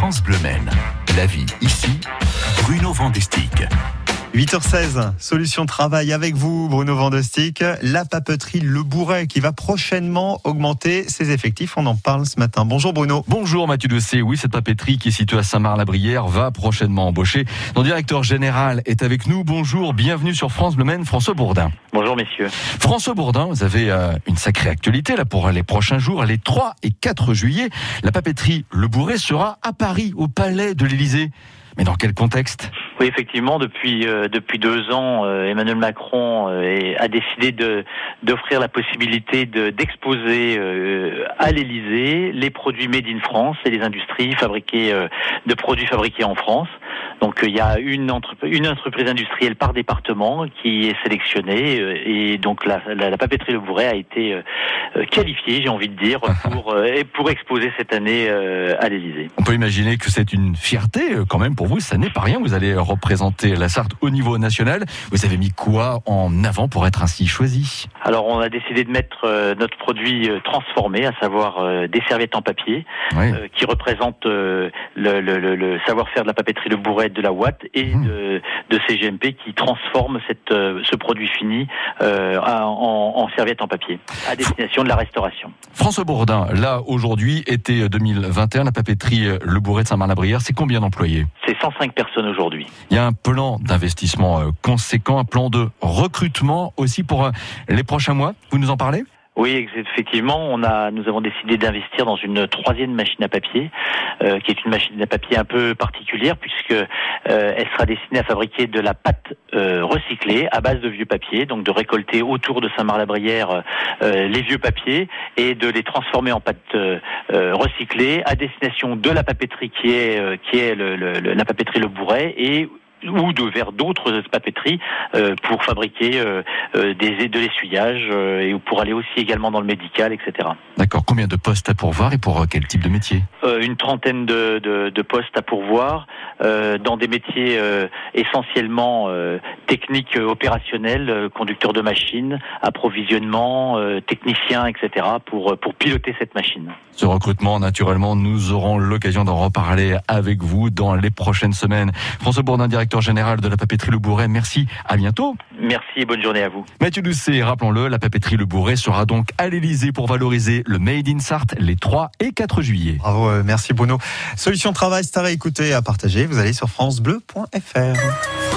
France Bleu. La vie ici, Bruno Vandestick. 8h16, solution travail avec vous, Bruno Vandestick. La papeterie Le Bourret qui va prochainement augmenter ses effectifs. On en parle ce matin. Bonjour Bruno. Bonjour Mathieu Dessé. Oui, cette papeterie qui est située à Saint-Marc-la-Brière va prochainement embaucher. Notre directeur général est avec nous. Bonjour, bienvenue sur France Bleu Maine, François Bourdin. Bonjour messieurs. François Bourdin, vous avez euh, une sacrée actualité là pour les prochains jours. Les 3 et 4 juillet, la papeterie Le Bourret sera à Paris, au Palais de l'Élysée. Mais dans quel contexte? Oui, effectivement, depuis euh, depuis deux ans, euh, Emmanuel Macron euh, a décidé d'offrir la possibilité de d'exposer à l'Élysée les produits made in France et les industries fabriquées de produits fabriqués en France. Donc il y a une, une entreprise industrielle par département qui est sélectionnée et donc la, la, la papeterie Le Bourret a été qualifiée, j'ai envie de dire, pour pour exposer cette année à l'Élysée. On peut imaginer que c'est une fierté quand même pour vous. Ça n'est pas rien. Vous allez représenter la Sarthe au niveau national. Vous avez mis quoi en avant pour être ainsi choisi? Alors on a décidé de mettre notre produit transformé, à savoir des serviettes en papier, oui. qui représentent le, le, le, le savoir-faire de la papeterie Le Bourret de la Watt et Mmh. de, de CGMP qui transforme cette, ce produit fini euh, en, en serviette en papier à destination de la restauration. François Bourdin, là aujourd'hui, été 2021, la papeterie Le Bourret de Saint-Marc-la-Brière, c'est combien d'employés? C'est 105 personnes aujourd'hui. Il y a un plan d'investissement euh, conséquent, un plan de recrutement aussi pour euh, les prochains mois. Vous nous en parlez? Oui, effectivement, on a, nous avons décidé d'investir dans une troisième machine à papier, euh, qui est une machine à papier un peu particulière puisque euh, elle sera destinée à fabriquer de la pâte euh, recyclée à base de vieux papiers, donc de récolter autour de Saint-Marc-la-Brière euh, les vieux papiers et de les transformer en pâte euh, recyclée à destination de la papeterie qui est qui est le, le, la papeterie Le Bourret et ou de vers d'autres papeteries euh, pour fabriquer euh, euh, des de l'essuyage euh, et pour aller aussi également dans le médical, etc. D'accord. Combien de postes à pourvoir et pour quel type de métier? Une trentaine de, de, de postes à pourvoir dans des métiers essentiellement techniques opérationnels, conducteurs de machines, approvisionnement, techniciens, etc. pour pour piloter cette machine. Ce recrutement, naturellement, nous aurons l'occasion d'en reparler avec vous dans les prochaines semaines. François Bourdin, directeur général de la papeterie Le Bourret, merci. À bientôt. Merci et bonne journée à vous. Mathieu Doucet, rappelons-le, la papeterie Le Bourret sera donc à l'Elysée pour valoriser le Made in Sarthe les 3 et 4 juillet. Bravo, euh, merci Bruno. Solution travail, c'est à réécouter et à partager. Vous allez sur francebleu.fr.